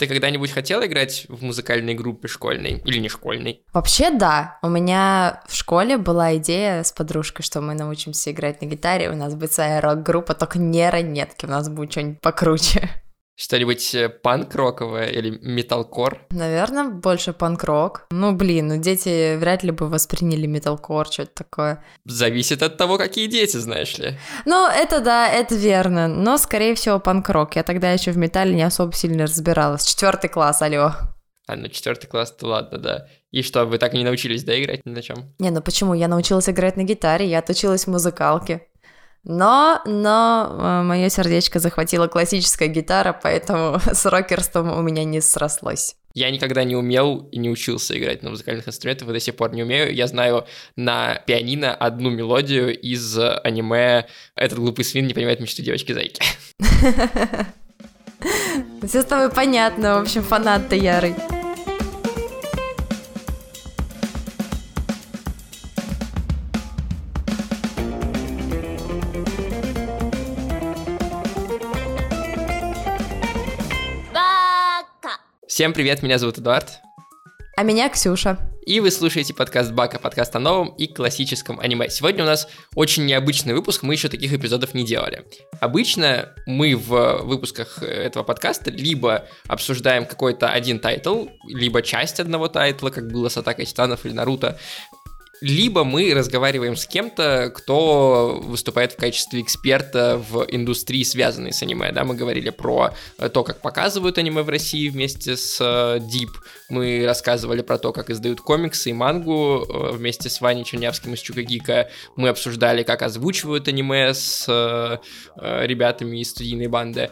Ты когда-нибудь хотела играть в музыкальной группе школьной или не школьной? Вообще, да. У меня в школе была идея с подружкой, что мы научимся играть на гитаре, у нас будет своя рок-группа, только не ранетки, у нас будет что-нибудь покруче. Что-нибудь э, панк-роковое или металкор? Наверное, больше панк-рок. Ну, блин, ну дети вряд ли бы восприняли металкор, что-то такое. Зависит от того, какие дети, знаешь ли. Ну, это да, это верно. Но, скорее всего, панк-рок. Я тогда еще в металле не особо сильно разбиралась. Четвертый класс, алло. А, ну четвертый класс, то ладно, да. И что, вы так и не научились, да, играть ни на чем? Не, ну почему? Я научилась играть на гитаре, я отучилась в музыкалке. Но, но э, мое сердечко захватила классическая гитара, поэтому с рокерством у меня не срослось. Я никогда не умел и не учился играть на музыкальных инструментах, и до сих пор не умею. Я знаю на пианино одну мелодию из аниме «Этот глупый свин не понимает мечту девочки-зайки». Все с тобой понятно, в общем, фанат ты ярый. Всем привет, меня зовут Эдуард. А меня Ксюша. И вы слушаете подкаст Бака, подкаст о новом и классическом аниме. Сегодня у нас очень необычный выпуск, мы еще таких эпизодов не делали. Обычно мы в выпусках этого подкаста либо обсуждаем какой-то один тайтл, либо часть одного тайтла, как было с Атакой Титанов или Наруто, либо мы разговариваем с кем-то, кто выступает в качестве эксперта в индустрии, связанной с аниме. Да, мы говорили про то, как показывают аниме в России вместе с э, Deep. Мы рассказывали про то, как издают комиксы и мангу э, вместе с Ваней Чернявским из Чука и Гика. Мы обсуждали, как озвучивают аниме с э, ребятами из студийной банды.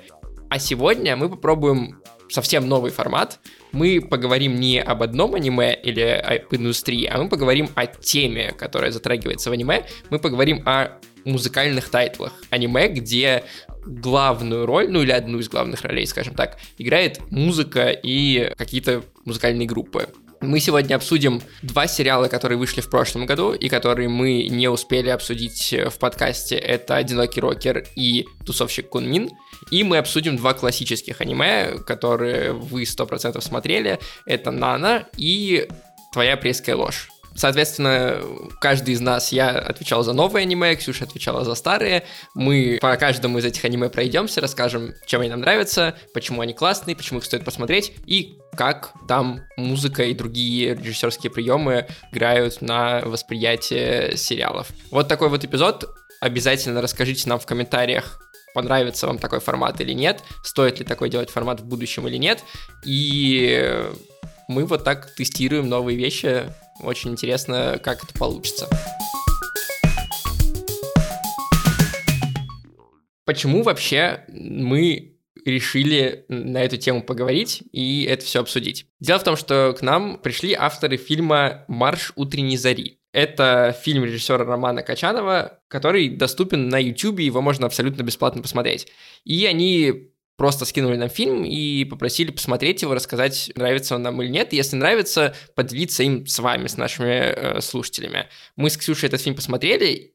А сегодня мы попробуем совсем новый формат. Мы поговорим не об одном аниме или об индустрии, а мы поговорим о теме, которая затрагивается в аниме. Мы поговорим о музыкальных тайтлах аниме, где главную роль, ну или одну из главных ролей, скажем так, играет музыка и какие-то музыкальные группы. Мы сегодня обсудим два сериала, которые вышли в прошлом году и которые мы не успели обсудить в подкасте. Это «Одинокий рокер» и «Тусовщик Кунмин». И мы обсудим два классических аниме, которые вы 100% смотрели. Это «Нана» и «Твоя пресская ложь». Соответственно, каждый из нас, я отвечал за новые аниме, Ксюша отвечала за старые. Мы по каждому из этих аниме пройдемся, расскажем, чем они нам нравятся, почему они классные, почему их стоит посмотреть и как там музыка и другие режиссерские приемы играют на восприятие сериалов. Вот такой вот эпизод. Обязательно расскажите нам в комментариях, понравится вам такой формат или нет, стоит ли такой делать формат в будущем или нет. И мы вот так тестируем новые вещи. Очень интересно, как это получится. Почему вообще мы решили на эту тему поговорить и это все обсудить. Дело в том, что к нам пришли авторы фильма «Марш утренней зари». Это фильм режиссера Романа Качанова, который доступен на YouTube, его можно абсолютно бесплатно посмотреть. И они просто скинули нам фильм и попросили посмотреть его, рассказать, нравится он нам или нет. Если нравится, поделиться им с вами, с нашими э, слушателями. Мы с Ксюшей этот фильм посмотрели,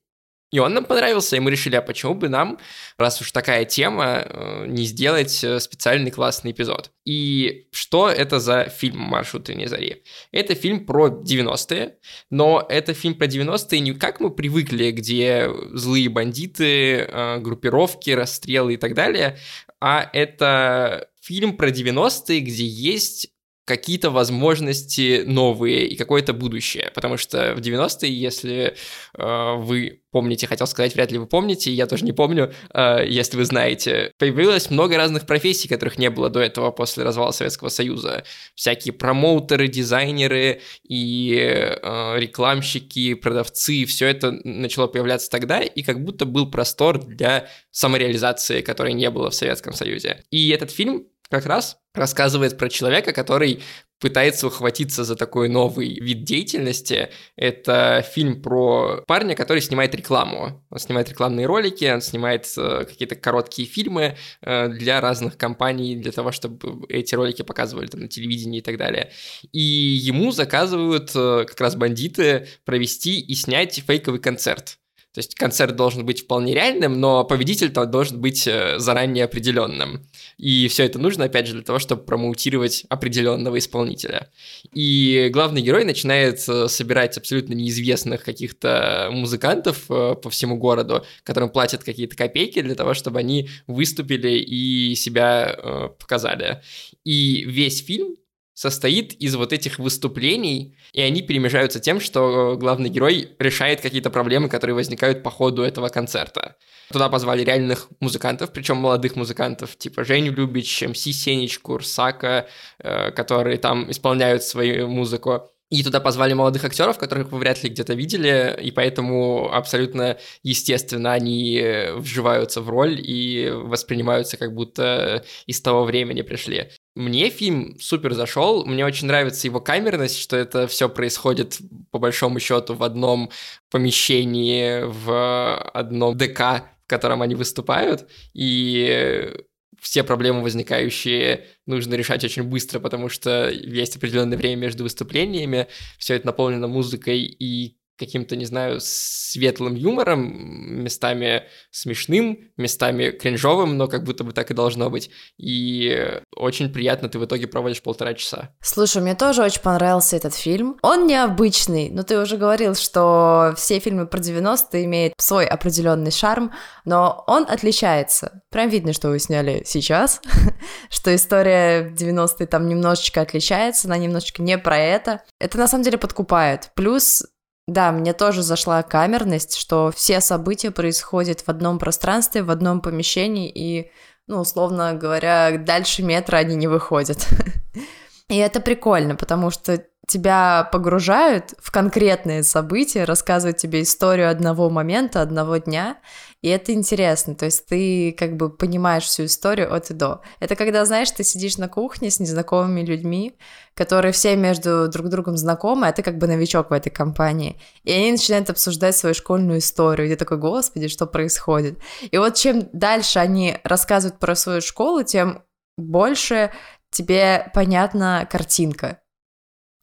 и он нам понравился, и мы решили, а почему бы нам, раз уж такая тема, э, не сделать э, специальный классный эпизод. И что это за фильм «Маршрут не зари»? Это фильм про 90-е, но это фильм про 90-е не как мы привыкли, где злые бандиты, э, группировки, расстрелы и так далее, а это фильм про 90-е, где есть какие-то возможности новые и какое-то будущее. Потому что в 90-е, если э, вы помните, хотел сказать, вряд ли вы помните, я тоже не помню, э, если вы знаете, появилось много разных профессий, которых не было до этого после развала Советского Союза. Всякие промоутеры, дизайнеры и э, рекламщики, продавцы, все это начало появляться тогда, и как будто был простор для самореализации, которой не было в Советском Союзе. И этот фильм как раз рассказывает про человека, который пытается ухватиться за такой новый вид деятельности. Это фильм про парня, который снимает рекламу. Он снимает рекламные ролики, он снимает э, какие-то короткие фильмы э, для разных компаний, для того, чтобы эти ролики показывали там, на телевидении и так далее. И ему заказывают э, как раз бандиты провести и снять фейковый концерт То есть концерт должен быть вполне реальным, но победитель там должен быть э, заранее определенным. И все это нужно, опять же, для того, чтобы промоутировать определенного исполнителя. И главный герой начинает э, собирать абсолютно неизвестных каких-то музыкантов э, по всему городу, которым платят какие-то копейки для того, чтобы они выступили и себя показали. И весь фильм состоит из вот этих выступлений, и они перемежаются тем, что главный герой решает какие-то проблемы, которые возникают по ходу этого концерта. Туда позвали реальных музыкантов, причем молодых музыкантов, типа Женю Любич, МС Сенич, Курсака, э, которые там исполняют свою музыку. И туда позвали молодых актеров, которых вы вряд ли где-то видели, и поэтому абсолютно естественно они вживаются в роль и воспринимаются как будто из того времени пришли. Мне фильм супер зашел, мне очень нравится его камерность, что это все происходит по большому счету в одном помещении, в одном ДК, в котором они выступают, и все проблемы возникающие нужно решать очень быстро, потому что есть определенное время между выступлениями, все это наполнено музыкой и каким-то, не знаю, светлым юмором, местами смешным, местами кринжовым, но как будто бы так и должно быть. И очень приятно ты в итоге проводишь полтора часа. Слушай, мне тоже очень понравился этот фильм. Он необычный, но ты уже говорил, что все фильмы про 90-е имеют свой определенный шарм, но он отличается. Прям видно, что вы сняли сейчас, что история 90-е там немножечко отличается, она немножечко не про это. Это на самом деле подкупает. Плюс да, мне тоже зашла камерность, что все события происходят в одном пространстве, в одном помещении, и, ну, условно говоря, дальше метра они не выходят. И это прикольно, потому что тебя погружают в конкретные события, рассказывают тебе историю одного момента, одного дня, и это интересно, то есть ты как бы понимаешь всю историю от и до. Это когда, знаешь, ты сидишь на кухне с незнакомыми людьми, которые все между друг другом знакомы, а ты как бы новичок в этой компании, и они начинают обсуждать свою школьную историю, и ты такой, господи, что происходит? И вот чем дальше они рассказывают про свою школу, тем больше тебе понятна картинка.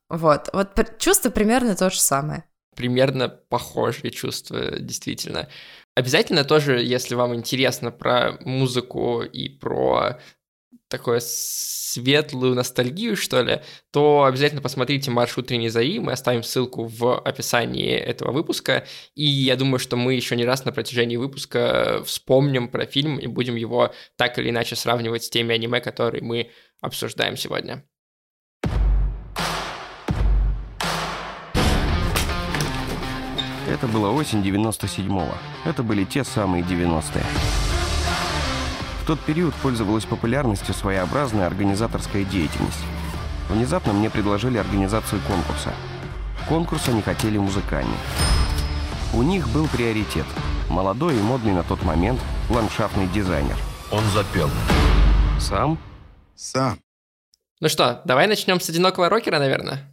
Вот, вот чувство примерно то же самое. Примерно похожие чувства, действительно. Обязательно тоже, если вам интересно про музыку и про такое светлую ностальгию, что ли, то обязательно посмотрите «Марш утренней зари», мы оставим ссылку в описании этого выпуска, и я думаю, что мы еще не раз на протяжении выпуска вспомним про фильм и будем его так или иначе сравнивать с теми аниме, которые мы обсуждаем сегодня. Это была осень 97-го. Это были те самые 90-е. В тот период пользовалась популярностью своеобразная организаторская деятельность. Внезапно мне предложили организацию конкурса. Конкурс они хотели музыкальный. У них был приоритет. Молодой и модный на тот момент ландшафтный дизайнер. Он запел. Сам? Сам. Ну что, давай начнем с одинокого рокера, наверное?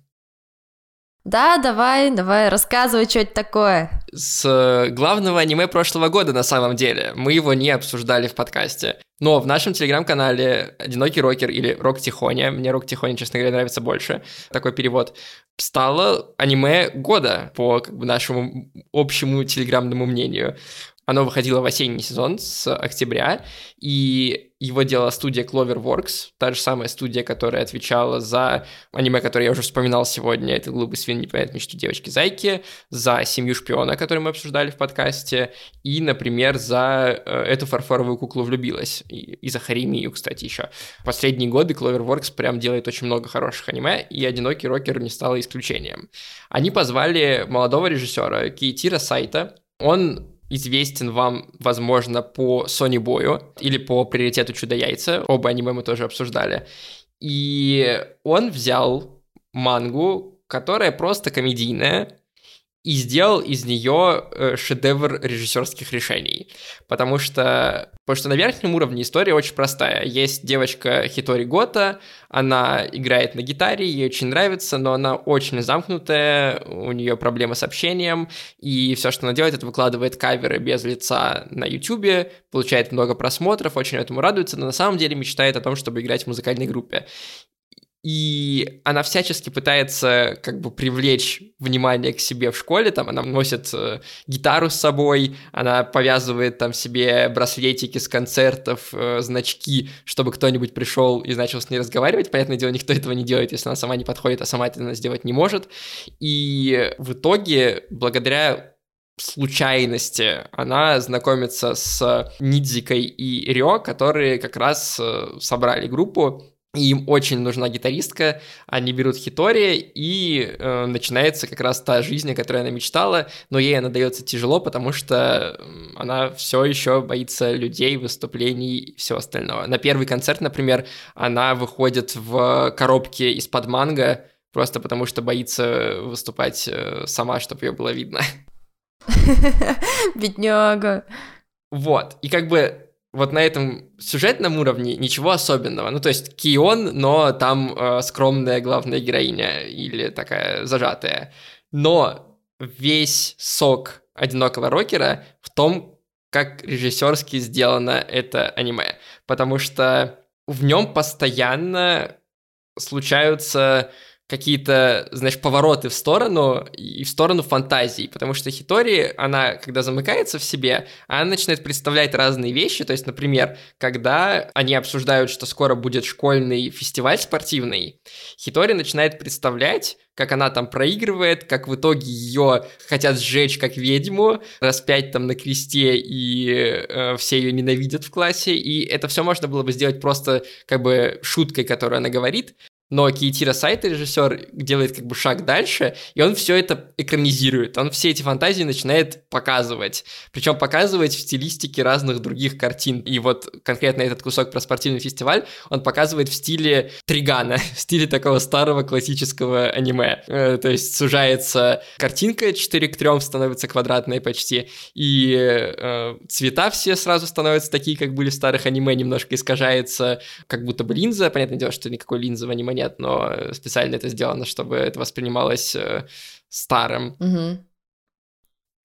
Да, давай, давай, рассказывай, что это такое. С э, главного аниме прошлого года, на самом деле. Мы его не обсуждали в подкасте. Но в нашем телеграм-канале «Одинокий рокер» или «Рок Тихоня», мне «Рок Тихоня», честно говоря, нравится больше, такой перевод, стало аниме года по как бы, нашему общему телеграмному мнению. Оно выходило в осенний сезон с октября, и его делала студия Cloverworks, та же самая студия, которая отвечала за аниме, которое я уже вспоминал сегодня, это «Глупый свин не понимает мечту девочки-зайки», за «Семью шпиона», которую мы обсуждали в подкасте, и, например, за э, «Эту фарфоровую куклу влюбилась», и, и за Харимию, кстати, еще. В последние годы Cloverworks прям делает очень много хороших аниме, и «Одинокий рокер» не стал исключением. Они позвали молодого режиссера Кейтира Сайта, он известен вам, возможно, по Sony Бою или по приоритету Чудо-яйца. Оба аниме мы тоже обсуждали. И он взял мангу, которая просто комедийная, и сделал из нее э, шедевр режиссерских решений. Потому что, потому что на верхнем уровне история очень простая. Есть девочка Хитори Гота, она играет на гитаре, ей очень нравится, но она очень замкнутая, у нее проблемы с общением, и все, что она делает, это выкладывает каверы без лица на YouTube, получает много просмотров, очень этому радуется, но на самом деле мечтает о том, чтобы играть в музыкальной группе. И она всячески пытается как бы привлечь внимание к себе в школе, там она носит э, гитару с собой, она повязывает там себе браслетики с концертов, э, значки, чтобы кто-нибудь пришел и начал с ней разговаривать. Понятное дело, никто этого не делает, если она сама не подходит, а сама это сделать не может. И в итоге, благодаря случайности она знакомится с Нидзикой и Рио, которые как раз э, собрали группу, им очень нужна гитаристка, они берут Хитори, и э, начинается как раз та жизнь, о которой она мечтала, но ей она дается тяжело, потому что она все еще боится людей, выступлений и всего остального. На первый концерт, например, она выходит в коробке из-под манго, просто потому что боится выступать э, сама, чтобы ее было видно. Бедняга. Вот, и как бы вот на этом сюжетном уровне ничего особенного. Ну, то есть Кион, но там э, скромная главная героиня или такая зажатая. Но весь сок одинокого рокера в том, как режиссерски сделано это аниме. Потому что в нем постоянно случаются какие-то, знаешь, повороты в сторону и в сторону фантазии, потому что Хитори, она, когда замыкается в себе, она начинает представлять разные вещи, то есть, например, когда они обсуждают, что скоро будет школьный фестиваль спортивный, Хитори начинает представлять, как она там проигрывает, как в итоге ее хотят сжечь как ведьму, распять там на кресте, и э, все ее ненавидят в классе, и это все можно было бы сделать просто как бы шуткой, которую она говорит, но Кейтира Сайта, режиссер, делает как бы шаг дальше, и он все это экранизирует. Он все эти фантазии начинает показывать. Причем показывать в стилистике разных других картин. И вот конкретно этот кусок про спортивный фестиваль он показывает в стиле Тригана, в стиле такого старого классического аниме. Э, то есть сужается картинка 4 к 3, становится квадратной почти, и э, цвета все сразу становятся такие, как были в старых аниме, немножко искажается, как будто бы линза. Понятное дело, что никакой линзы в аниме нет, но специально это сделано, чтобы это воспринималось э, старым. Угу.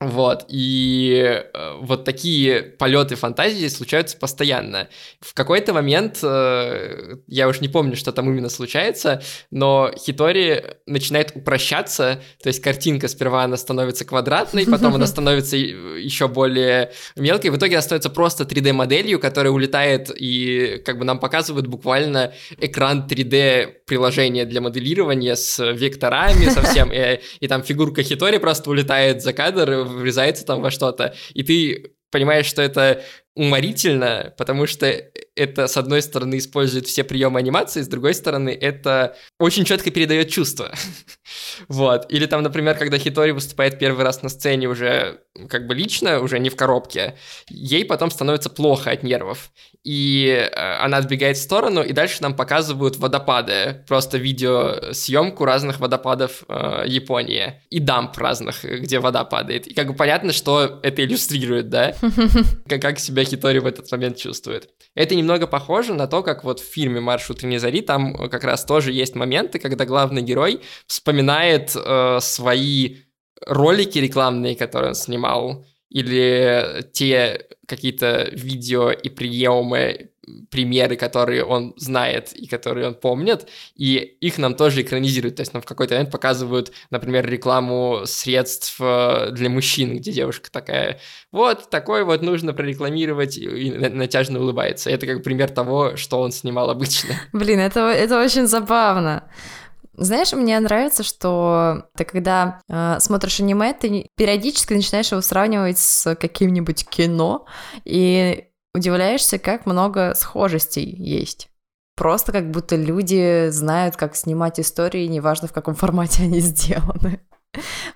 Вот, и э, вот такие полеты фантазии случаются постоянно. В какой-то момент, э, я уж не помню, что там именно случается, но Хитори начинает упрощаться, то есть картинка сперва она становится квадратной, потом она становится еще более мелкой, в итоге она становится просто 3D-моделью, которая улетает и как бы нам показывает буквально экран 3D-приложения для моделирования с векторами совсем, и, и там фигурка Хитори просто улетает за кадр, врезается там во что-то, и ты понимаешь, что это уморительно, потому что это, с одной стороны, использует все приемы анимации, с другой стороны, это очень четко передает чувства. вот. Или там, например, когда Хитори выступает первый раз на сцене уже как бы лично, уже не в коробке, ей потом становится плохо от нервов. И э, она отбегает в сторону, и дальше нам показывают водопады. Просто видеосъемку разных водопадов э, Японии. И дамп разных, где вода падает. И как бы понятно, что это иллюстрирует, да? Как себя Хитори в этот момент чувствует. Это немного похоже на то, как вот в фильме «Марш утренней зари» там как раз тоже есть моменты, когда главный герой вспоминает э, свои ролики рекламные, которые он снимал, или те какие-то видео и приемы примеры, которые он знает и которые он помнит, и их нам тоже экранизируют. То есть нам в какой-то момент показывают, например, рекламу средств э, для мужчин, где девушка такая, вот, такой вот нужно прорекламировать, и натяжно улыбается. Это как пример того, что он снимал обычно. Блин, это, это очень забавно. Знаешь, мне нравится, что ты когда э, смотришь аниме, ты периодически начинаешь его сравнивать с каким-нибудь кино, и удивляешься, как много схожестей есть. Просто как будто люди знают, как снимать истории, неважно в каком формате они сделаны.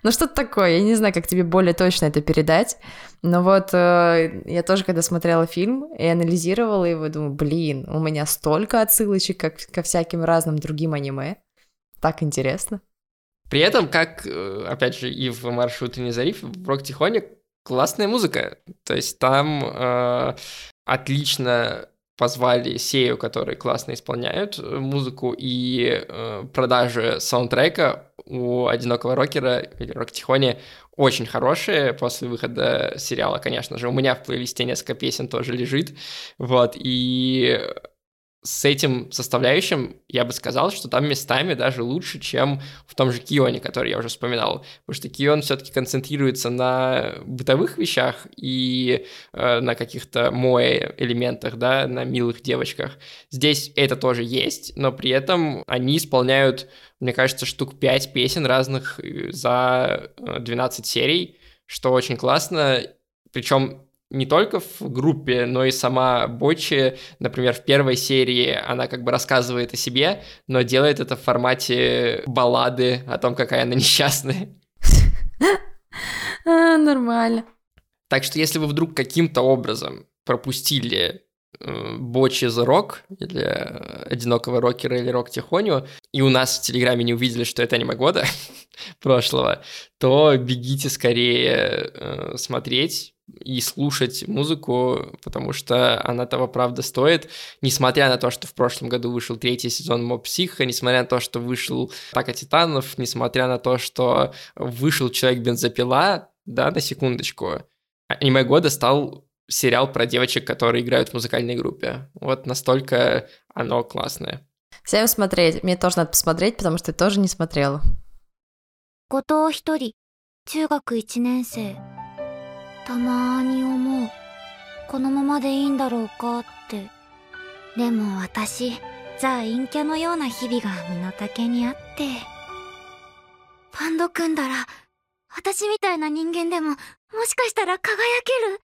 Ну что-то такое, я не знаю, как тебе более точно это передать, но вот э, я тоже, когда смотрела фильм и анализировала его, думаю, блин, у меня столько отсылочек как, ко всяким разным другим аниме, так интересно. При этом, как, э, опять же, и в «Маршруте не зариф», в «Рок Тихоне» классная музыка. То есть там э, отлично позвали Сею, которые классно исполняют э, музыку, и э, продажи саундтрека у «Одинокого рокера» или «Рок Тихоне» очень хорошие после выхода сериала, конечно же. У меня в плейлисте несколько песен тоже лежит, вот, и с этим составляющим я бы сказал, что там местами даже лучше, чем в том же Кионе, который я уже вспоминал. Потому что Кион все-таки концентрируется на бытовых вещах и э, на каких-то моe элементах, да, на милых девочках. Здесь это тоже есть, но при этом они исполняют, мне кажется, штук 5 песен разных э, за 12 э, серий, что очень классно. Причем не только в группе, но и сама Бочи, например, в первой серии она как бы рассказывает о себе, но делает это в формате баллады о том, какая она несчастная. А, нормально. Так что если вы вдруг каким-то образом пропустили э, Бочи за рок, или одинокого рокера, или рок Тихоню, и у нас в Телеграме не увидели, что это аниме года прошлого, то бегите скорее э, смотреть, и слушать музыку, потому что она того правда стоит, несмотря на то, что в прошлом году вышел третий сезон Моб Психа, несмотря на то, что вышел Атака Титанов, несмотря на то, что вышел Человек-бензопила, да, на секундочку, аниме года стал сериал про девочек, которые играют в музыкальной группе. Вот настолько оно классное. Всем смотреть. Мне тоже надо посмотреть, потому что я тоже не смотрела. 後藤一人中学1年生 たまーに思う。このままでいいんだろうかって。でも私、ザ・陰キャのような日々が身の丈にあって。バンド組んだら、私みたいな人間でも、もしかしたら輝ける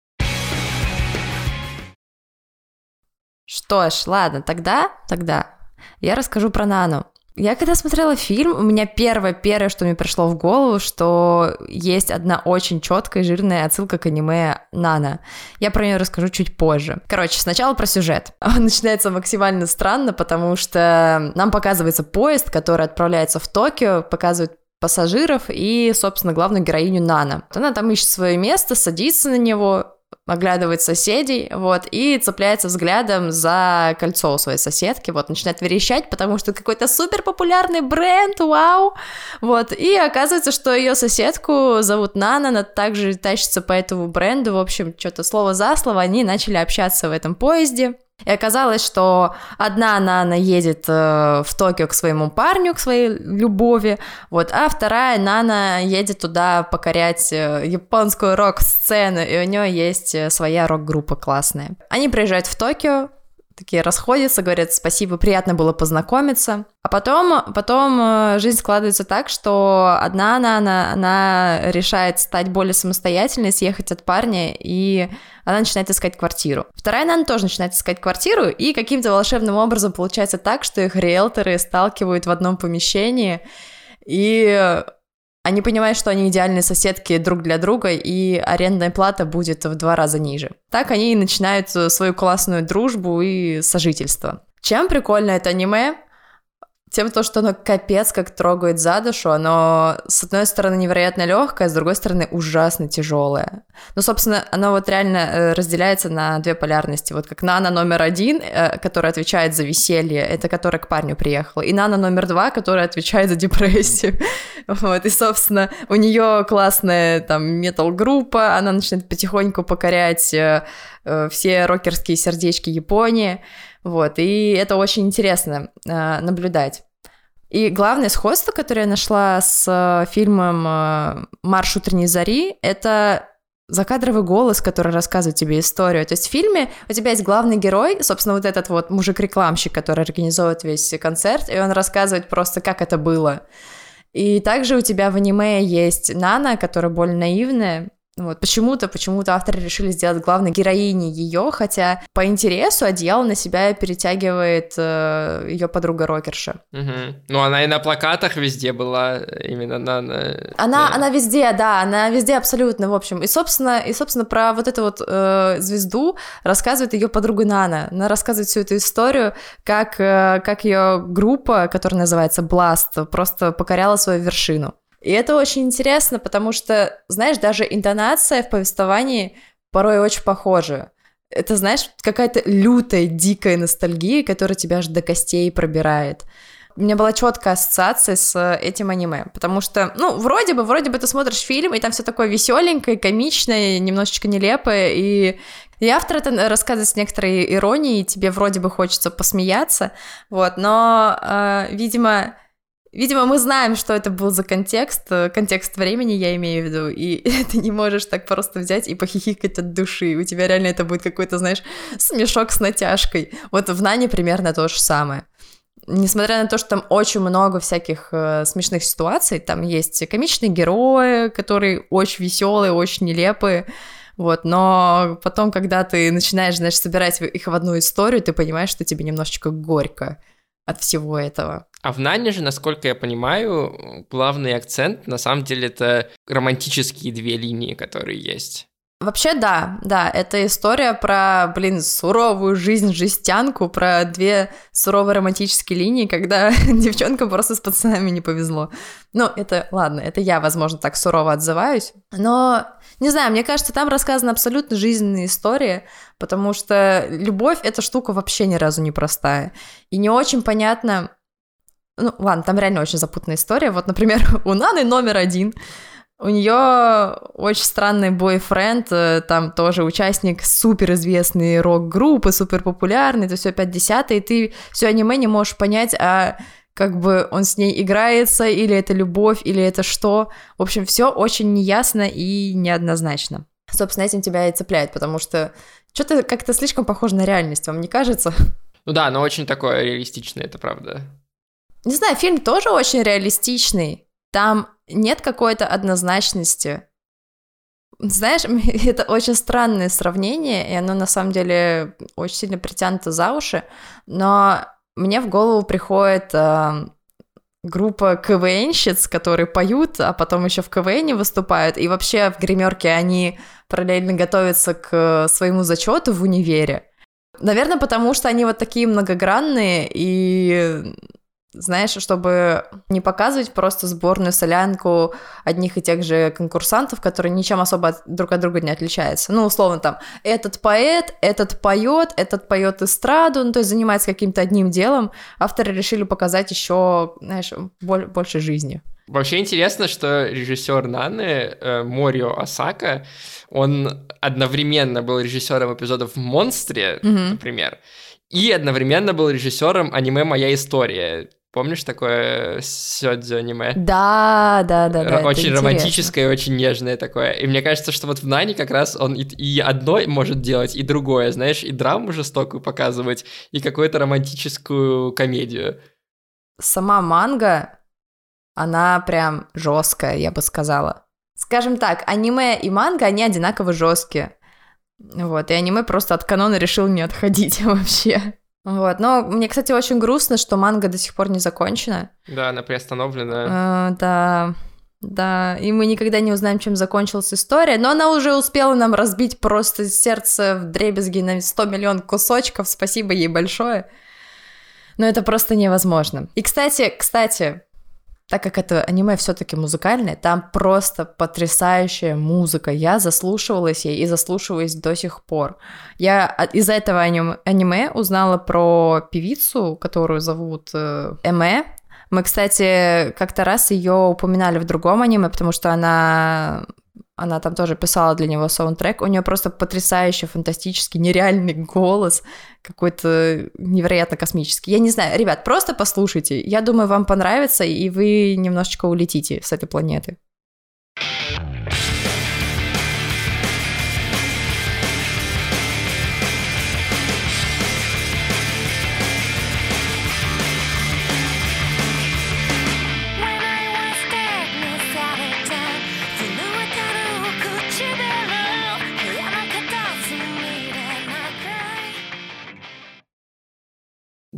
Что ж, ладно, тогда, тогда я расскажу про Нану. Я когда смотрела фильм, у меня первое-первое, что мне пришло в голову, что есть одна очень четкая жирная отсылка к аниме Нана. Я про нее расскажу чуть позже. Короче, сначала про сюжет. Он начинается максимально странно, потому что нам показывается поезд, который отправляется в Токио, показывает пассажиров и, собственно, главную героиню Нана. Она там ищет свое место, садится на него, оглядывает соседей, вот, и цепляется взглядом за кольцо у своей соседки, вот, начинает верещать, потому что какой-то супер популярный бренд, вау, вот, и оказывается, что ее соседку зовут Нана, она также тащится по этому бренду, в общем, что-то слово за слово, они начали общаться в этом поезде, и оказалось, что одна Нана едет э, в Токио к своему парню, к своей любови, вот, а вторая Нана едет туда покорять э, японскую рок-сцену, и у нее есть э, своя рок-группа классная. Они приезжают в Токио, такие расходятся, говорят спасибо, приятно было познакомиться. А потом, потом э, жизнь складывается так, что одна она, она, она решает стать более самостоятельной, съехать от парня, и она начинает искать квартиру. Вторая она тоже начинает искать квартиру, и каким-то волшебным образом получается так, что их риэлторы сталкивают в одном помещении, и они понимают, что они идеальные соседки друг для друга, и арендная плата будет в два раза ниже. Так они и начинают свою классную дружбу и сожительство. Чем прикольно это аниме? Тем то, что оно капец как трогает за душу, оно с одной стороны невероятно легкое, с другой стороны ужасно тяжелое. Ну, собственно, оно вот реально э, разделяется на две полярности. Вот как Нана номер один, э, которая отвечает за веселье, это которая к парню приехала, и Нана номер два, которая отвечает за депрессию. Вот, и, собственно, у нее классная там метал-группа, она начинает потихоньку покорять э, все рокерские сердечки Японии. Вот, и это очень интересно э, наблюдать. И главное сходство, которое я нашла с э, фильмом э, «Марш утренней зари», это закадровый голос, который рассказывает тебе историю. То есть в фильме у тебя есть главный герой, собственно, вот этот вот мужик-рекламщик, который организовывает весь концерт, и он рассказывает просто, как это было. И также у тебя в аниме есть Нана, которая более наивная, вот, почему-то, почему-то авторы решили сделать главной героиней ее, хотя по интересу одеяло на себя перетягивает э, ее подруга рокерша. Угу. Ну, она и на плакатах везде была, именно на... на она, на... она везде, да, она везде абсолютно, в общем. И, собственно, и, собственно про вот эту вот э, звезду рассказывает ее подруга Нана. Она рассказывает всю эту историю, как, э, как ее группа, которая называется Blast, просто покоряла свою вершину. И это очень интересно, потому что, знаешь, даже интонация в повествовании порой очень похожа. Это, знаешь, какая-то лютая, дикая ностальгия, которая тебя аж до костей пробирает. у меня была четкая ассоциация с этим аниме, потому что, ну, вроде бы, вроде бы ты смотришь фильм, и там все такое веселенькое, комичное, немножечко нелепое, и и автор это рассказывает с некоторой иронией, тебе вроде бы хочется посмеяться, вот, но, э, видимо, Видимо, мы знаем, что это был за контекст, э, контекст времени я имею в виду, и ты не можешь так просто взять и похихикать от души. У тебя реально это будет какой-то, знаешь, смешок с натяжкой. Вот в Нане примерно то же самое. Несмотря на то, что там очень много всяких э, смешных ситуаций, там есть комичные герои, которые очень веселые, очень нелепые, вот, но потом, когда ты начинаешь, знаешь, собирать их в одну историю, ты понимаешь, что тебе немножечко горько от всего этого. А в Нане же, насколько я понимаю, главный акцент на самом деле это романтические две линии, которые есть. Вообще, да, да, это история про, блин, суровую жизнь жестянку, про две суровые романтические линии, когда девчонкам просто с пацанами не повезло. Ну, это, ладно, это я, возможно, так сурово отзываюсь, но, не знаю, мне кажется, там рассказана абсолютно жизненная история, потому что любовь — эта штука вообще ни разу не простая, и не очень понятно, ну, ладно, там реально очень запутанная история, вот, например, у Наны номер один — у нее очень странный бойфренд, э, там тоже участник суперизвестной рок-группы, супер популярный, это все 50 и ты все аниме не можешь понять, а как бы он с ней играется, или это любовь, или это что. В общем, все очень неясно и неоднозначно. Собственно, этим тебя и цепляет, потому что что-то как-то слишком похоже на реальность, вам не кажется? Ну да, но очень такое реалистичное, это правда. Не знаю, фильм тоже очень реалистичный. Там нет какой-то однозначности. Знаешь, это очень странное сравнение, и оно на самом деле очень сильно притянуто за уши, но мне в голову приходит э, группа КВНщиц, которые поют, а потом еще в КВН выступают, и вообще в гримерке они параллельно готовятся к своему зачету в универе. Наверное, потому что они вот такие многогранные, и знаешь, чтобы не показывать просто сборную солянку одних и тех же конкурсантов, которые ничем особо друг от друга не отличаются. Ну, условно, там, этот поэт, этот поет, этот поет эстраду, ну, то есть занимается каким-то одним делом. Авторы решили показать еще, знаешь, больше жизни. Вообще интересно, что режиссер Наны э, Морио Асака, он одновременно был режиссером эпизодов «Монстре», mm-hmm. например, и одновременно был режиссером аниме «Моя история». Помнишь такое сёдзю аниме? Да, да, да, да. Очень романтическое, очень нежное такое. И мне кажется, что вот в Нане как раз он и, и одно может делать, и другое, знаешь, и драму жестокую показывать, и какую-то романтическую комедию. Сама манга, она прям жесткая, я бы сказала. Скажем так, аниме и манга, они одинаково жесткие. Вот, и аниме просто от канона решил не отходить вообще. Вот, но мне, кстати, очень грустно, что манга до сих пор не закончена. Да, она приостановлена. А, да, да, и мы никогда не узнаем, чем закончилась история, но она уже успела нам разбить просто сердце в дребезги на 100 миллион кусочков, спасибо ей большое. Но это просто невозможно. И, кстати, кстати, так как это аниме все-таки музыкальное, там просто потрясающая музыка. Я заслушивалась ей и заслушиваюсь до сих пор. Я из-за этого аниме узнала про певицу, которую зовут э, Эме. Мы, кстати, как-то раз ее упоминали в другом аниме, потому что она она там тоже писала для него саундтрек. У нее просто потрясающий, фантастический, нереальный голос, какой-то невероятно космический. Я не знаю, ребят, просто послушайте. Я думаю, вам понравится, и вы немножечко улетите с этой планеты.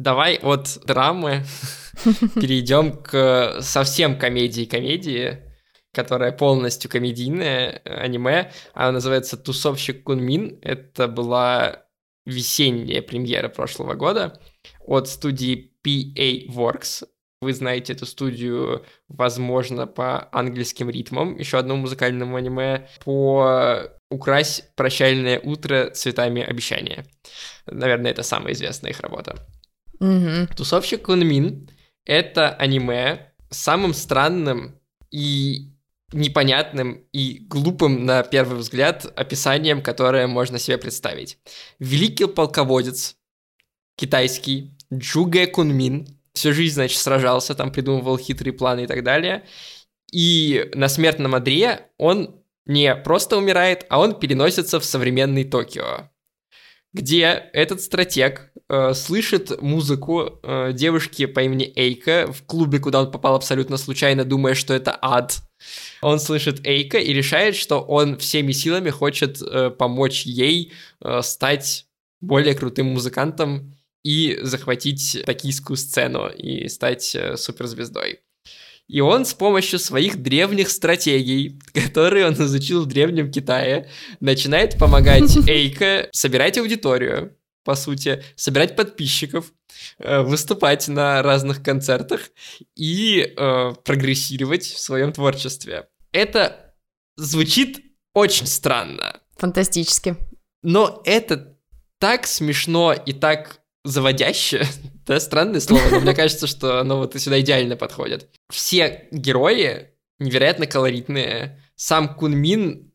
Давай от драмы перейдем к совсем комедии-комедии, которая полностью комедийная, аниме. Она называется «Тусовщик Кунмин». Это была весенняя премьера прошлого года от студии PA Works. Вы знаете эту студию, возможно, по английским ритмам, еще одному музыкальному аниме, по «Укрась прощальное утро цветами обещания». Наверное, это самая известная их работа. Угу. Тусовщик Кунмин Это аниме с самым странным и непонятным и глупым на первый взгляд описанием, которое можно себе представить. Великий полководец китайский Джуге Кунмин всю жизнь, значит, сражался, там придумывал хитрые планы и так далее. И на смертном одре он не просто умирает, а он переносится в современный Токио, где этот стратег э, слышит музыку э, девушки по имени Эйка в клубе, куда он попал абсолютно случайно, думая, что это ад. Он слышит Эйка и решает, что он всеми силами хочет э, помочь ей э, стать более крутым музыкантом и захватить токийскую сцену и стать э, суперзвездой. И он с помощью своих древних стратегий, которые он изучил в Древнем Китае, начинает помогать Эйка собирать аудиторию, по сути, собирать подписчиков, э, выступать на разных концертах и э, прогрессировать в своем творчестве. Это звучит очень странно. Фантастически. Но это так смешно и так заводящее, да, странное слово, но мне кажется, что оно вот сюда идеально подходит. Все герои невероятно колоритные. Сам Кунмин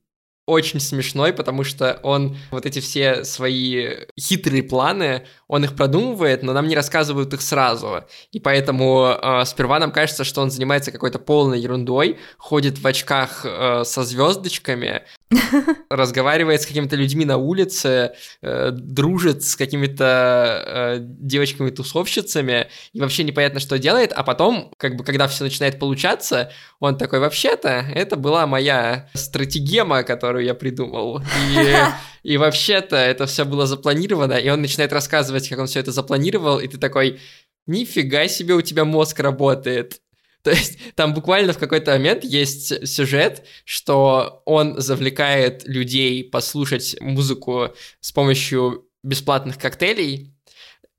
очень смешной, потому что он вот эти все свои хитрые планы, он их продумывает, но нам не рассказывают их сразу. И поэтому э, сперва нам кажется, что он занимается какой-то полной ерундой, ходит в очках э, со звездочками, разговаривает с какими-то людьми на улице, э, дружит с какими-то э, девочками-тусовщицами, и вообще непонятно, что делает, а потом, как бы, когда все начинает получаться, он такой, вообще-то, это была моя стратегема, которую я придумал, и, и вообще-то это все было запланировано, и он начинает рассказывать, как он все это запланировал, и ты такой, нифига себе у тебя мозг работает. То есть там буквально в какой-то момент есть сюжет, что он завлекает людей послушать музыку с помощью бесплатных коктейлей,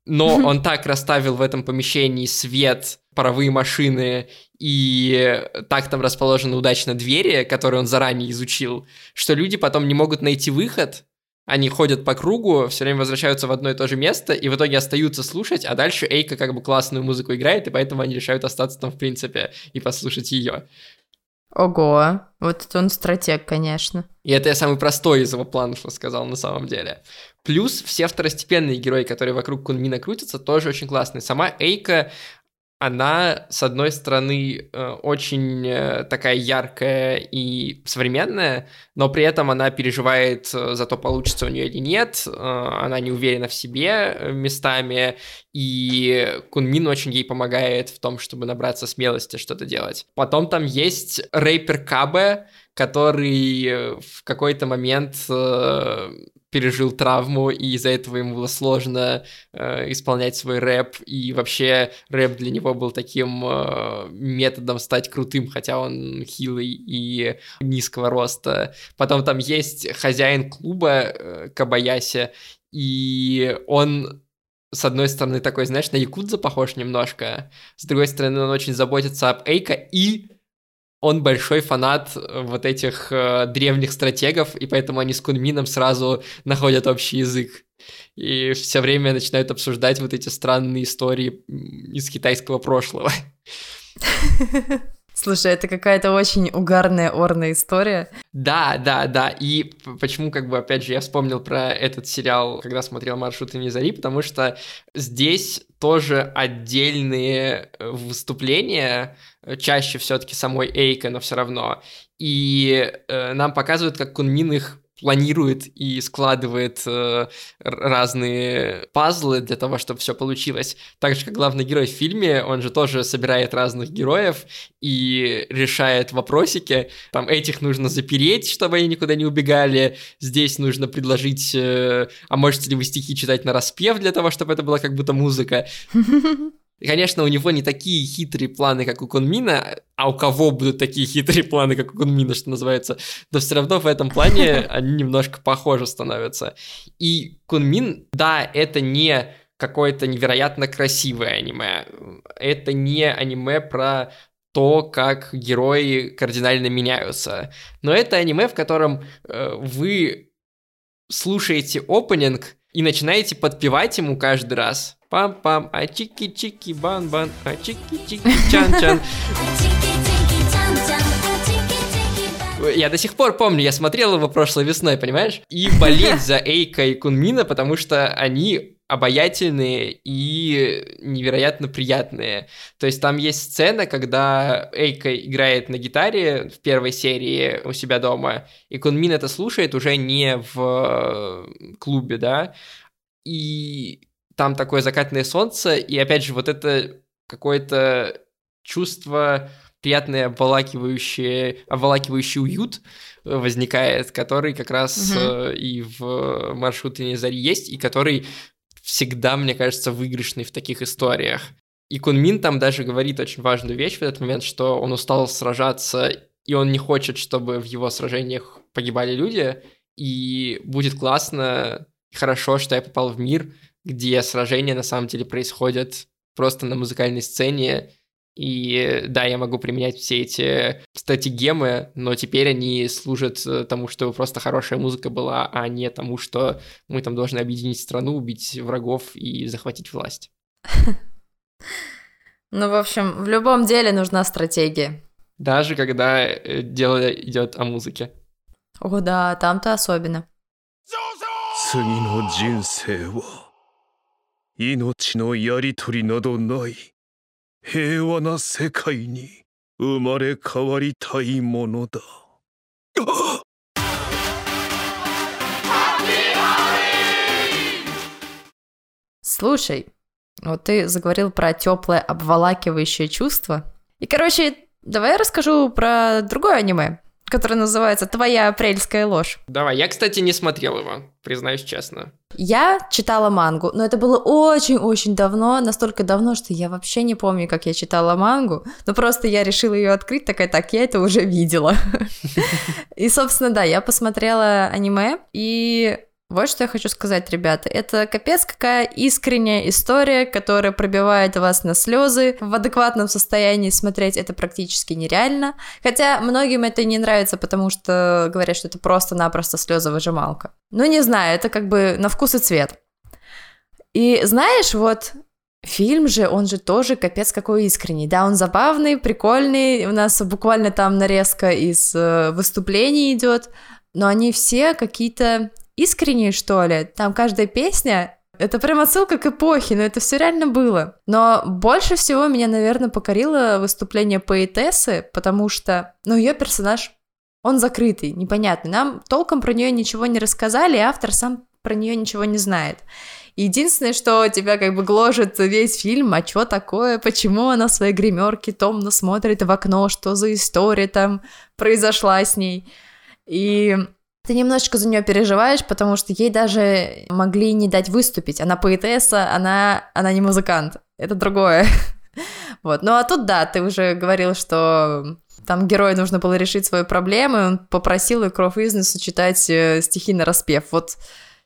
но он так расставил в этом помещении свет, паровые машины и так там расположены удачно двери, которые он заранее изучил, что люди потом не могут найти выход, они ходят по кругу, все время возвращаются в одно и то же место, и в итоге остаются слушать, а дальше Эйка как бы классную музыку играет, и поэтому они решают остаться там в принципе и послушать ее. Ого, вот это он стратег, конечно. И это я самый простой из его планов рассказал на самом деле. Плюс все второстепенные герои, которые вокруг Кунмина крутятся, тоже очень классные. Сама Эйка, она, с одной стороны, э, очень э, такая яркая и современная, но при этом она переживает э, за то, получится у нее или нет, она не уверена в себе местами, и Кунмин очень ей помогает в том, чтобы набраться смелости что-то делать. Потом там есть рэпер Кабе, который в какой-то момент пережил травму, и из-за этого ему было сложно э, исполнять свой рэп, и вообще рэп для него был таким э, методом стать крутым, хотя он хилый и низкого роста. Потом там есть хозяин клуба э, Кабаяси, и он с одной стороны такой, знаешь, на Якудза похож немножко, с другой стороны он очень заботится об Эйка и он большой фанат э, вот этих э, древних стратегов, и поэтому они с Кунмином сразу находят общий язык. И все время начинают обсуждать вот эти странные истории из китайского прошлого. Слушай, это какая-то очень угарная орная история. Да, да, да. И почему, как бы, опять же, я вспомнил про этот сериал, когда смотрел «Маршруты не зари», потому что здесь тоже отдельные э, выступления, э, чаще все-таки самой Эйка, но все равно. И э, нам показывают, как Кунмин их планирует и складывает э, разные пазлы для того, чтобы все получилось. Так же, как главный герой в фильме, он же тоже собирает разных героев и решает вопросики. Там этих нужно запереть, чтобы они никуда не убегали. Здесь нужно предложить, э, а можете ли вы стихи читать на распев для того, чтобы это была как будто музыка. И, конечно, у него не такие хитрые планы, как у Кунмина, а у кого будут такие хитрые планы, как у Кунмина, что называется, но все равно в этом плане они немножко похожи становятся. И Кунмин, да, это не какое-то невероятно красивое аниме. Это не аниме про то, как герои кардинально меняются. Но это аниме, в котором э, вы слушаете опенинг и начинаете подпевать ему каждый раз Пам-пам, а чики-чики, бан-бан, а чики-чики, чан-чан. Я до сих пор помню, я смотрел его прошлой весной, понимаешь? И болеть за Эйка и Кунмина, потому что они обаятельные и невероятно приятные. То есть там есть сцена, когда Эйка играет на гитаре в первой серии у себя дома, и Кунмин это слушает уже не в клубе, да, и там такое закатное солнце, и опять же вот это какое-то чувство приятный обволакивающий, обволакивающий уют возникает, который как раз угу. и в маршруте Зари есть, и который всегда, мне кажется, выигрышный в таких историях. И Кунмин там даже говорит очень важную вещь в этот момент, что он устал сражаться, и он не хочет, чтобы в его сражениях погибали люди, и будет классно и хорошо, что я попал в мир, где сражения на самом деле происходят просто на музыкальной сцене, и да, я могу применять все эти стратегемы, но теперь они служат э, тому, что просто хорошая музыка была, а не тому, что мы там должны объединить страну, убить врагов и захватить власть. Ну, в общем, в любом деле нужна стратегия. Даже когда э, дело идет о музыке. О, да, там-то особенно. 次の人生は 命のやりとりなどない平和な世界に生まれ変わりたいものだ。Слушай, вот ты заговорил про теплое обволакивающее чувство. И, короче, давай я расскажу про другое аниме который называется «Твоя апрельская ложь». Давай, я, кстати, не смотрел его, признаюсь честно. Я читала мангу, но это было очень-очень давно, настолько давно, что я вообще не помню, как я читала мангу, но просто я решила ее открыть, такая, так, я это уже видела. И, собственно, да, я посмотрела аниме, и вот что я хочу сказать, ребята. Это капец какая искренняя история, которая пробивает вас на слезы. В адекватном состоянии смотреть это практически нереально. Хотя многим это не нравится, потому что говорят, что это просто-напросто слезовыжималка. Ну, не знаю, это как бы на вкус и цвет. И знаешь, вот Фильм же, он же тоже капец какой искренний. Да, он забавный, прикольный. У нас буквально там нарезка из э, выступлений идет, но они все какие-то искренние, что ли. Там каждая песня это прям отсылка к эпохе, но это все реально было. Но больше всего меня, наверное, покорило выступление поэтессы, потому что, ну, ее персонаж, он закрытый, непонятный. Нам толком про нее ничего не рассказали, и автор сам про нее ничего не знает. Единственное, что тебя как бы гложет весь фильм, а что такое, почему она в своей гримерке томно смотрит в окно, что за история там произошла с ней. И ты немножечко за нее переживаешь, потому что ей даже могли не дать выступить. Она поэтесса, она, она не музыкант. Это другое. Вот. Ну а тут, да, ты уже говорил, что там герою нужно было решить свои проблемы, он попросил Икров Изнесу читать э, стихи на распев. Вот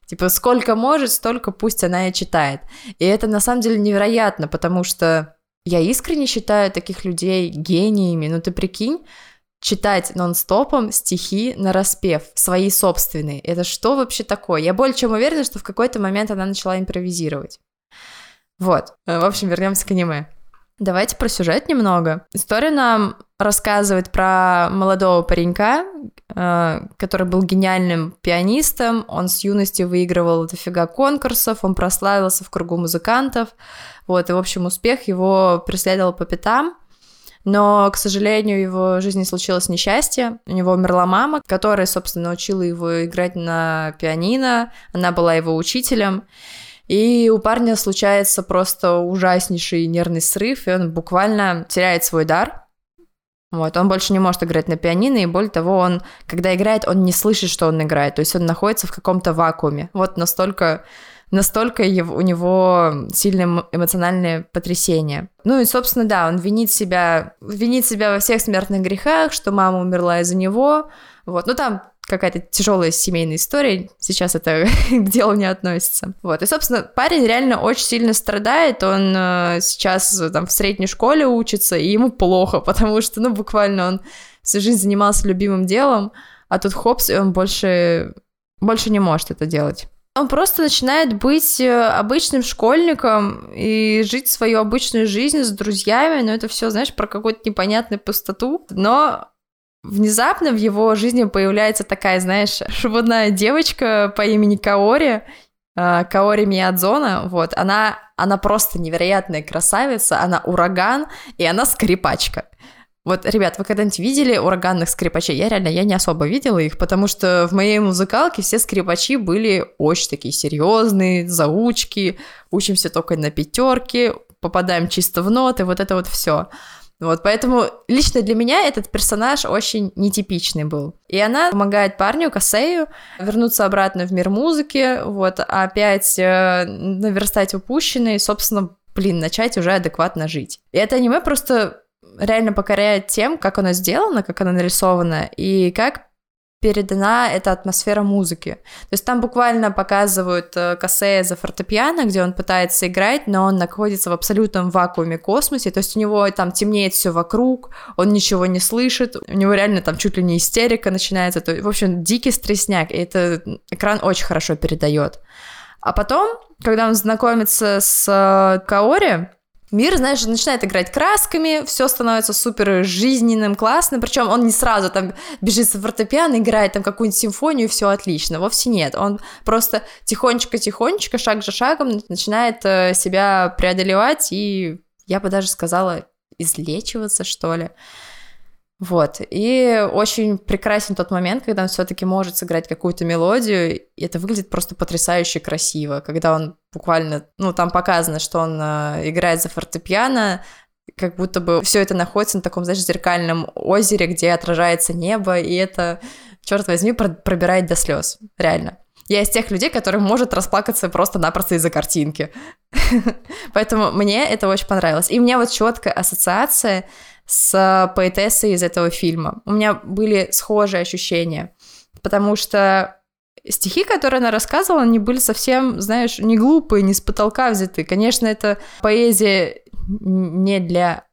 Типа, сколько может, столько пусть она и читает. И это на самом деле невероятно, потому что я искренне считаю таких людей гениями. Ну ты прикинь, читать нон-стопом стихи на распев, свои собственные. Это что вообще такое? Я более чем уверена, что в какой-то момент она начала импровизировать. Вот. Э, в общем, вернемся к аниме. Давайте про сюжет немного. История нам рассказывает про молодого паренька, э, который был гениальным пианистом. Он с юности выигрывал дофига конкурсов, он прославился в кругу музыкантов. Вот, и, в общем, успех его преследовал по пятам. Но, к сожалению, в его жизни случилось несчастье. У него умерла мама, которая, собственно, научила его играть на пианино. Она была его учителем. И у парня случается просто ужаснейший нервный срыв, и он буквально теряет свой дар. Вот, он больше не может играть на пианино, и более того, он, когда играет, он не слышит, что он играет, то есть он находится в каком-то вакууме. Вот настолько настолько его, у него сильное эмоциональное потрясение. Ну и, собственно, да, он винит себя, винит себя во всех смертных грехах, что мама умерла из-за него, вот, ну там какая-то тяжелая семейная история, сейчас это к делу не относится. Вот, и, собственно, парень реально очень сильно страдает, он э, сейчас там в средней школе учится, и ему плохо, потому что, ну, буквально он всю жизнь занимался любимым делом, а тут хопс, и он больше, больше не может это делать. Он просто начинает быть э, обычным школьником и жить свою обычную жизнь с друзьями, но это все, знаешь, про какую-то непонятную пустоту. Но внезапно в его жизни появляется такая, знаешь, швудная девочка по имени Каори, э, Каори Миядзона, вот, она, она просто невероятная красавица, она ураган, и она скрипачка. Вот, ребят, вы когда-нибудь видели ураганных скрипачей? Я реально, я не особо видела их, потому что в моей музыкалке все скрипачи были очень такие серьезные, заучки, учимся только на пятерке, попадаем чисто в ноты, вот это вот все. Вот, поэтому лично для меня этот персонаж очень нетипичный был. И она помогает парню, Касею, вернуться обратно в мир музыки, вот, опять э, наверстать упущенное собственно, блин, начать уже адекватно жить. И это аниме просто реально покоряет тем, как оно сделано, как оно нарисовано, и как передана эта атмосфера музыки. То есть там буквально показывают э, Кассея за фортепиано, где он пытается играть, но он находится в абсолютном вакууме космосе, то есть у него там темнеет все вокруг, он ничего не слышит, у него реально там чуть ли не истерика начинается, то, в общем, дикий стресняк, и это экран очень хорошо передает. А потом, когда он знакомится с э, Каори, Мир, знаешь, начинает играть красками, все становится супер жизненным, классным, причем он не сразу там бежит с фортепиано, играет там какую-нибудь симфонию, все отлично, вовсе нет, он просто тихонечко-тихонечко, шаг за шагом начинает э, себя преодолевать и, я бы даже сказала, излечиваться, что ли. Вот. И очень прекрасен тот момент, когда он все-таки может сыграть какую-то мелодию, и это выглядит просто потрясающе красиво, когда он буквально, ну, там показано, что он э, играет за фортепиано, как будто бы все это находится на таком, знаешь, зеркальном озере, где отражается небо, и это, черт возьми, пробирает до слез, реально. Я из тех людей, который может расплакаться просто-напросто из-за картинки. Поэтому мне это очень понравилось. И у меня вот четкая ассоциация с поэтессой из этого фильма. У меня были схожие ощущения, потому что стихи, которые она рассказывала, они были совсем, знаешь, не глупые, не с потолка взяты. Конечно, это поэзия не для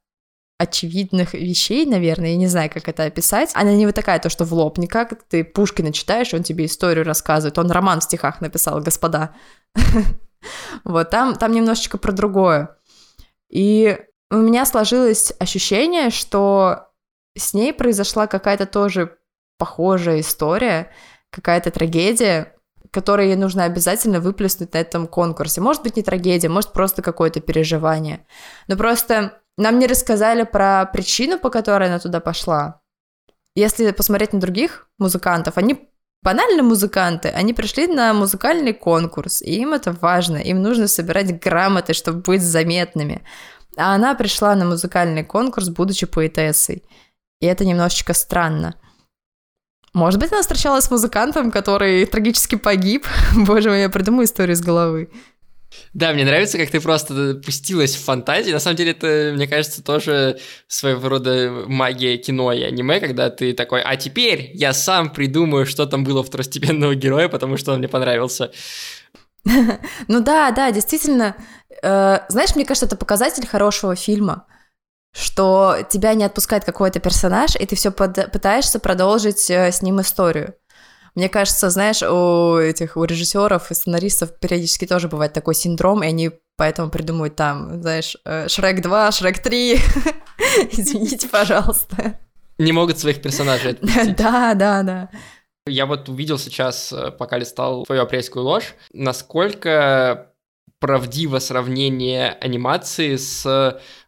очевидных вещей, наверное, я не знаю, как это описать. Она не вот такая, то, что в лоб, не как ты Пушкина читаешь, он тебе историю рассказывает, он роман в стихах написал, господа. Вот, там, там немножечко про другое. И у меня сложилось ощущение, что с ней произошла какая-то тоже похожая история, какая-то трагедия, которую ей нужно обязательно выплеснуть на этом конкурсе. Может быть, не трагедия, может, просто какое-то переживание. Но просто нам не рассказали про причину, по которой она туда пошла. Если посмотреть на других музыкантов, они банально музыканты, они пришли на музыкальный конкурс, и им это важно, им нужно собирать грамоты, чтобы быть заметными. А она пришла на музыкальный конкурс, будучи поэтессой. И это немножечко странно. Может быть, она встречалась с музыкантом, который трагически погиб. Боже мой, я придумаю историю из головы. Да, мне нравится, как ты просто пустилась в фантазии. На самом деле, это, мне кажется, тоже своего рода магия кино и аниме, когда ты такой, а теперь я сам придумаю, что там было второстепенного героя, потому что он мне понравился. Ну да, да, действительно. Э, знаешь, мне кажется, это показатель хорошего фильма, что тебя не отпускает какой-то персонаж, и ты все пытаешься продолжить э, с ним историю. Мне кажется, знаешь, у этих у режиссеров и сценаристов периодически тоже бывает такой синдром, и они поэтому придумывают там, знаешь, э, Шрек 2, Шрек 3. Извините, пожалуйста. Не могут своих персонажей отпустить. Да, да, да. Я вот увидел сейчас, пока листал твою апрельскую ложь, насколько правдиво сравнение анимации с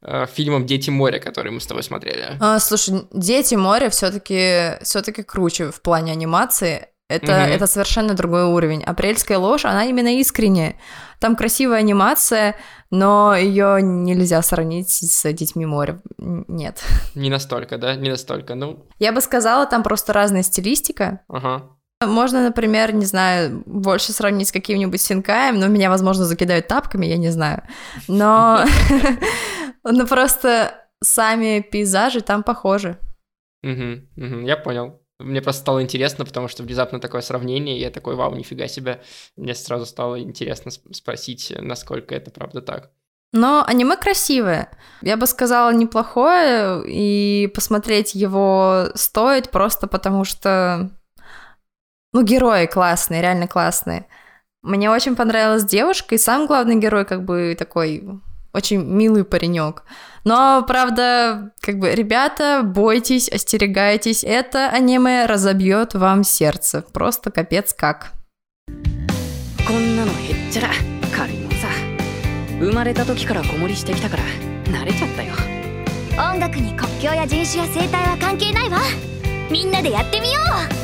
э, фильмом Дети моря, который мы с тобой смотрели. А, слушай, Дети моря все-таки все-таки круче в плане анимации. Это, угу. это совершенно другой уровень. Апрельская ложь, она именно искренняя. Там красивая анимация, но ее нельзя сравнить с детьми моря. Нет. Не настолько, да? Не настолько. Ну. Я бы сказала, там просто разная стилистика. Ага. Можно, например, не знаю, больше сравнить с каким-нибудь Синкаем, но меня, возможно, закидают тапками, я не знаю. Но, но просто сами пейзажи там похожи. Я понял. Мне просто стало интересно, потому что внезапно такое сравнение, и я такой, вау, нифига себе. Мне сразу стало интересно спросить, насколько это правда так. Но аниме красивое. Я бы сказала, неплохое, и посмотреть его стоит просто потому что... Ну, герои классные, реально классные. Мне очень понравилась девушка, и сам главный герой как бы такой очень милый паренек. Но, правда, как бы, ребята, бойтесь, остерегайтесь, это аниме разобьет вам сердце. Просто капец как. こんなのへっちゃら軽いもんさ生まれた時から子守りしてきたから慣れちゃったよ音楽に国境や人種や生態は関係ないわみんなでやってみようにゃー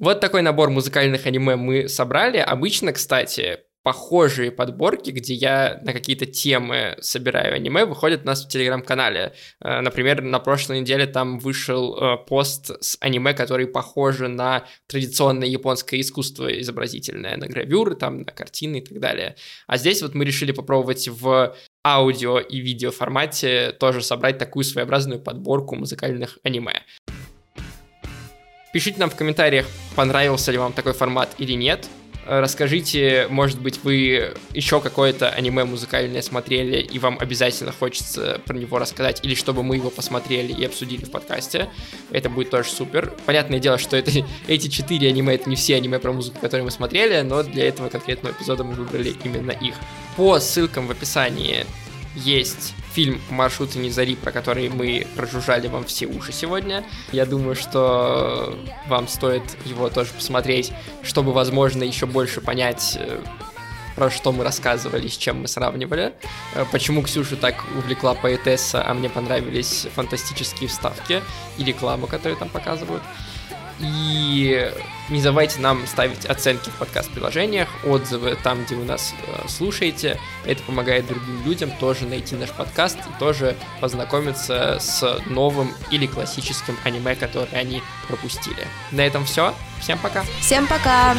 вот такой набор музыкальных аниме мы собрали. Обычно, кстати, похожие подборки, где я на какие-то темы собираю аниме, выходят у нас в телеграм-канале. Э, например, на прошлой неделе там вышел э, пост с аниме, которые похожи на традиционное японское искусство изобразительное, на гравюры, там, на картины и так далее. А здесь вот мы решили попробовать в аудио и видео формате тоже собрать такую своеобразную подборку музыкальных аниме. Пишите нам в комментариях, понравился ли вам такой формат или нет. Расскажите, может быть, вы еще какое-то аниме музыкальное смотрели, и вам обязательно хочется про него рассказать, или чтобы мы его посмотрели и обсудили в подкасте. Это будет тоже супер. Понятное дело, что это, эти четыре аниме, это не все аниме про музыку, которые мы смотрели, но для этого конкретного эпизода мы выбрали именно их. По ссылкам в описании есть фильм «Маршруты не зари», про который мы прожужжали вам все уши сегодня. Я думаю, что вам стоит его тоже посмотреть, чтобы, возможно, еще больше понять, э, про что мы рассказывали, с чем мы сравнивали. Э, почему Ксюша так увлекла поэтесса, а мне понравились фантастические вставки и реклама, которую там показывают. И не забывайте нам ставить оценки в подкаст-приложениях, отзывы там, где вы нас э, слушаете. Это помогает другим людям тоже найти наш подкаст и тоже познакомиться с новым или классическим аниме, которое они пропустили. На этом все. Всем пока. Всем пока.